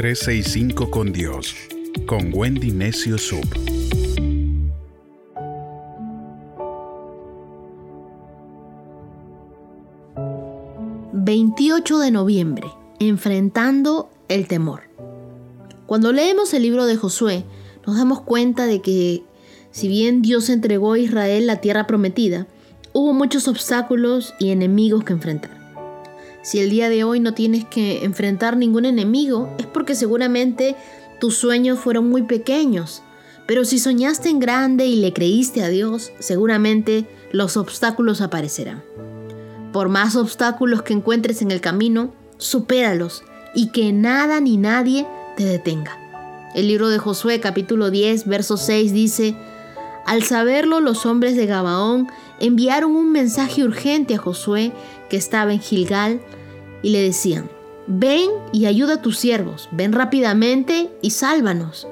365 con Dios, con Wendy Necio Sub. ...28 de noviembre... ...enfrentando el temor... Cuando leemos el libro de Josué... ...nos damos cuenta de que... ...si bien Dios entregó a Israel la tierra prometida... ...hubo muchos obstáculos y enemigos que enfrentar... Si el día de hoy no tienes que enfrentar ningún enemigo, es porque seguramente tus sueños fueron muy pequeños. Pero si soñaste en grande y le creíste a Dios, seguramente los obstáculos aparecerán. Por más obstáculos que encuentres en el camino, supéralos y que nada ni nadie te detenga. El libro de Josué capítulo 10, verso 6 dice, Al saberlo los hombres de Gabaón enviaron un mensaje urgente a Josué que estaba en Gilgal y le decían, ven y ayuda a tus siervos, ven rápidamente y sálvanos.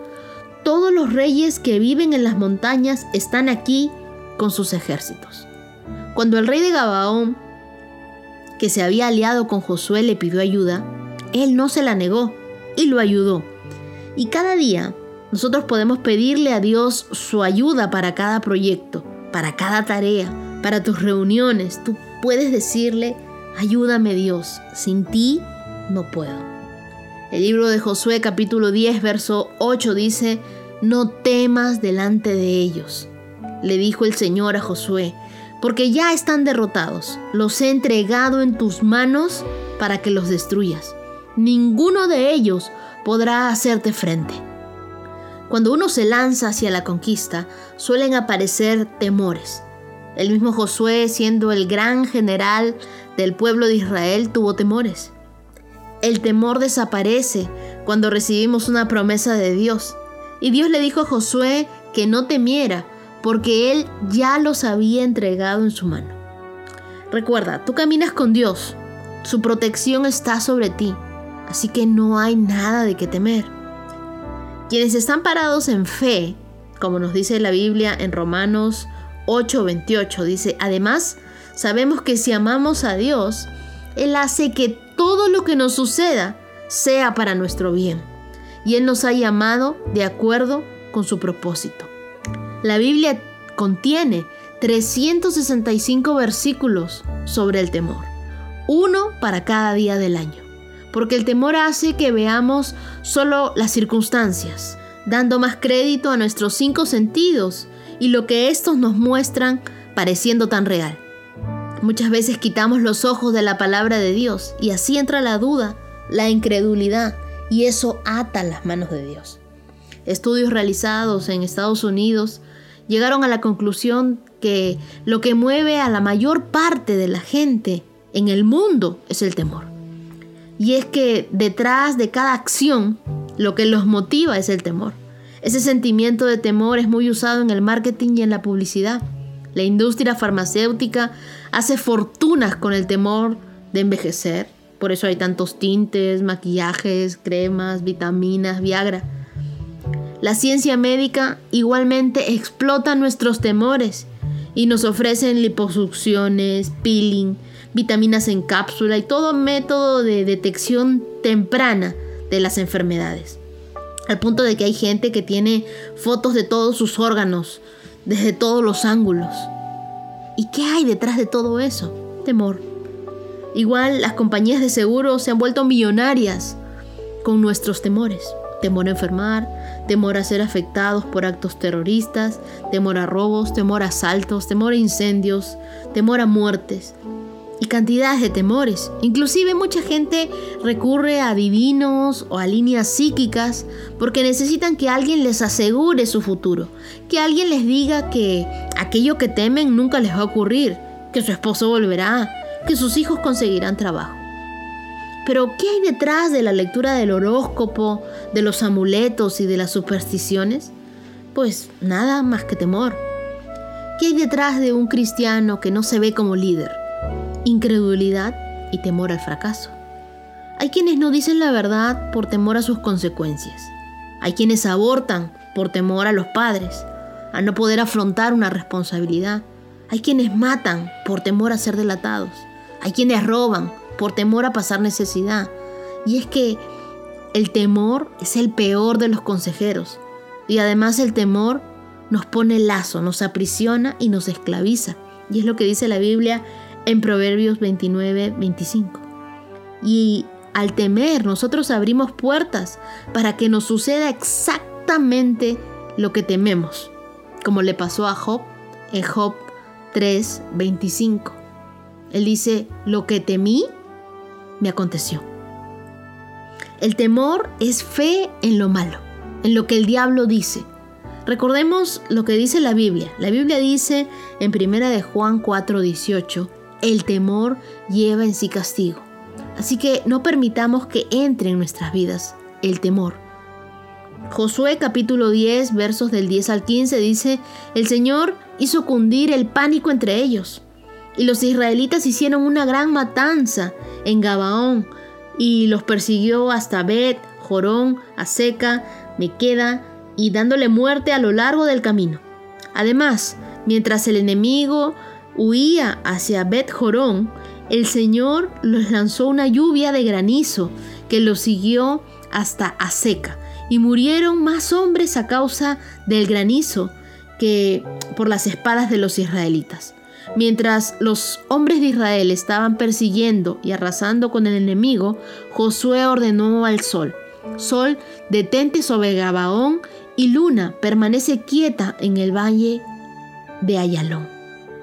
Todos los reyes que viven en las montañas están aquí con sus ejércitos. Cuando el rey de Gabaón, que se había aliado con Josué, le pidió ayuda, él no se la negó y lo ayudó. Y cada día nosotros podemos pedirle a Dios su ayuda para cada proyecto, para cada tarea, para tus reuniones. Tú puedes decirle, ayúdame Dios, sin ti no puedo. El libro de Josué capítulo 10, verso 8 dice, no temas delante de ellos. Le dijo el Señor a Josué, porque ya están derrotados. Los he entregado en tus manos para que los destruyas. Ninguno de ellos podrá hacerte frente. Cuando uno se lanza hacia la conquista, suelen aparecer temores. El mismo Josué, siendo el gran general del pueblo de Israel, tuvo temores. El temor desaparece cuando recibimos una promesa de Dios. Y Dios le dijo a Josué que no temiera, porque él ya los había entregado en su mano. Recuerda, tú caminas con Dios, su protección está sobre ti, así que no hay nada de qué temer. Quienes están parados en fe, como nos dice la Biblia en Romanos 8:28, dice, además, sabemos que si amamos a Dios, Él hace que todo lo que nos suceda sea para nuestro bien. Y Él nos ha llamado de acuerdo con su propósito. La Biblia contiene 365 versículos sobre el temor, uno para cada día del año porque el temor hace que veamos solo las circunstancias, dando más crédito a nuestros cinco sentidos y lo que estos nos muestran pareciendo tan real. Muchas veces quitamos los ojos de la palabra de Dios y así entra la duda, la incredulidad y eso ata las manos de Dios. Estudios realizados en Estados Unidos llegaron a la conclusión que lo que mueve a la mayor parte de la gente en el mundo es el temor. Y es que detrás de cada acción, lo que los motiva es el temor. Ese sentimiento de temor es muy usado en el marketing y en la publicidad. La industria farmacéutica hace fortunas con el temor de envejecer. Por eso hay tantos tintes, maquillajes, cremas, vitaminas, Viagra. La ciencia médica igualmente explota nuestros temores y nos ofrecen liposucciones, peeling, vitaminas en cápsula y todo método de detección temprana de las enfermedades. Al punto de que hay gente que tiene fotos de todos sus órganos, desde todos los ángulos. ¿Y qué hay detrás de todo eso? Temor. Igual las compañías de seguro se han vuelto millonarias con nuestros temores. Temor a enfermar, temor a ser afectados por actos terroristas, temor a robos, temor a asaltos, temor a incendios, temor a muertes, y cantidades de temores. Inclusive mucha gente recurre a divinos o a líneas psíquicas porque necesitan que alguien les asegure su futuro, que alguien les diga que aquello que temen nunca les va a ocurrir, que su esposo volverá, que sus hijos conseguirán trabajo. Pero ¿qué hay detrás de la lectura del horóscopo, de los amuletos y de las supersticiones? Pues nada más que temor. ¿Qué hay detrás de un cristiano que no se ve como líder? Incredulidad y temor al fracaso. Hay quienes no dicen la verdad por temor a sus consecuencias. Hay quienes abortan por temor a los padres, a no poder afrontar una responsabilidad. Hay quienes matan por temor a ser delatados. Hay quienes roban por temor a pasar necesidad. Y es que El temor es el peor de los consejeros. Y además el temor nos pone lazo, nos aprisiona y nos esclaviza. Y es lo que dice la Biblia en Proverbios 29, 25. Y al temer nosotros abrimos puertas para que nos suceda exactamente lo que tememos, como le pasó a Job en Job 3, 25. Él dice, lo que temí me aconteció. El temor es fe en lo malo, en lo que el diablo dice. Recordemos lo que dice la Biblia. La Biblia dice en 1 de Juan 4:18, el temor lleva en sí castigo. Así que no permitamos que entre en nuestras vidas el temor. Josué capítulo 10 versos del 10 al 15 dice, el Señor hizo cundir el pánico entre ellos. Y los israelitas hicieron una gran matanza en Gabaón y los persiguió hasta Bet, Jorón, Aseca, Mequeda y dándole muerte a lo largo del camino. Además, mientras el enemigo huía hacia Bet Jorón, el Señor los lanzó una lluvia de granizo que los siguió hasta Aseca y murieron más hombres a causa del granizo que por las espadas de los israelitas. Mientras los hombres de Israel estaban persiguiendo y arrasando con el enemigo, Josué ordenó al sol, Sol, detente sobre Gabaón y luna, permanece quieta en el valle de Ayalón.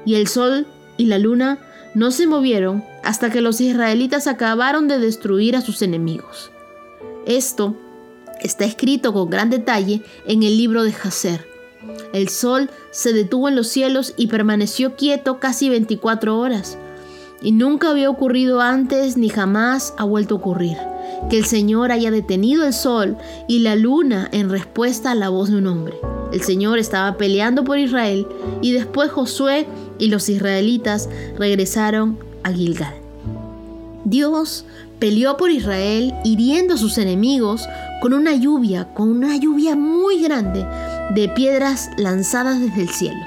Y el sol y la luna no se movieron hasta que los israelitas acabaron de destruir a sus enemigos. Esto está escrito con gran detalle en el libro de Jacer. El sol se detuvo en los cielos y permaneció quieto casi 24 horas. Y nunca había ocurrido antes ni jamás ha vuelto a ocurrir que el Señor haya detenido el sol y la luna en respuesta a la voz de un hombre. El Señor estaba peleando por Israel y después Josué y los israelitas regresaron a Gilgal. Dios peleó por Israel hiriendo a sus enemigos con una lluvia, con una lluvia muy grande de piedras lanzadas desde el cielo.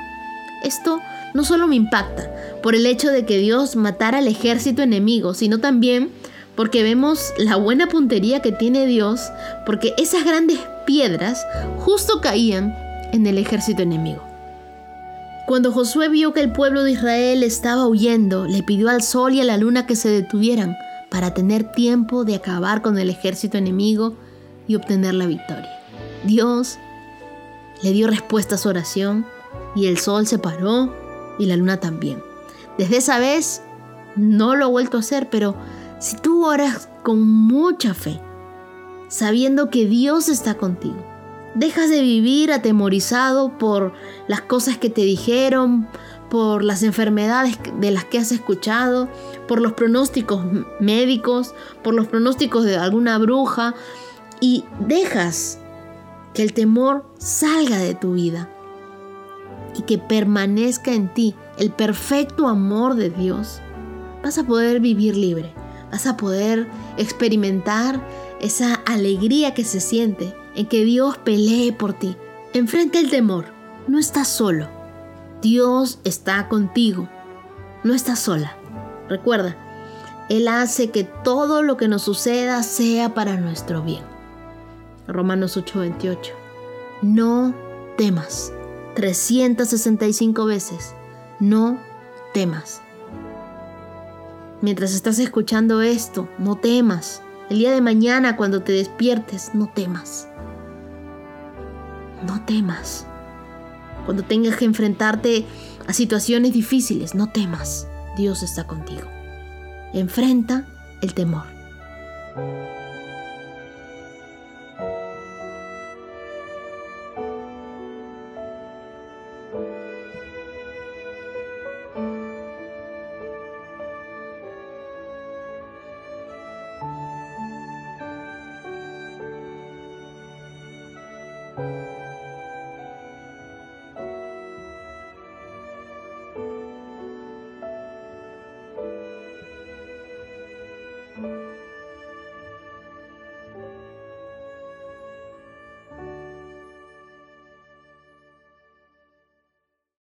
Esto no solo me impacta por el hecho de que Dios matara al ejército enemigo, sino también porque vemos la buena puntería que tiene Dios, porque esas grandes piedras justo caían en el ejército enemigo. Cuando Josué vio que el pueblo de Israel estaba huyendo, le pidió al sol y a la luna que se detuvieran para tener tiempo de acabar con el ejército enemigo y obtener la victoria. Dios le dio respuesta a su oración y el sol se paró y la luna también. Desde esa vez no lo ha vuelto a hacer, pero si tú oras con mucha fe, sabiendo que Dios está contigo, dejas de vivir atemorizado por las cosas que te dijeron, por las enfermedades de las que has escuchado, por los pronósticos médicos, por los pronósticos de alguna bruja, y dejas que el temor salga de tu vida y que permanezca en ti el perfecto amor de Dios, vas a poder vivir libre vas a poder experimentar esa alegría que se siente en que Dios pelee por ti. Enfrente el temor, no estás solo. Dios está contigo. No estás sola. Recuerda, Él hace que todo lo que nos suceda sea para nuestro bien. Romanos 8:28. No temas. 365 veces. No temas. Mientras estás escuchando esto, no temas. El día de mañana cuando te despiertes, no temas. No temas. Cuando tengas que enfrentarte a situaciones difíciles, no temas. Dios está contigo. Enfrenta el temor.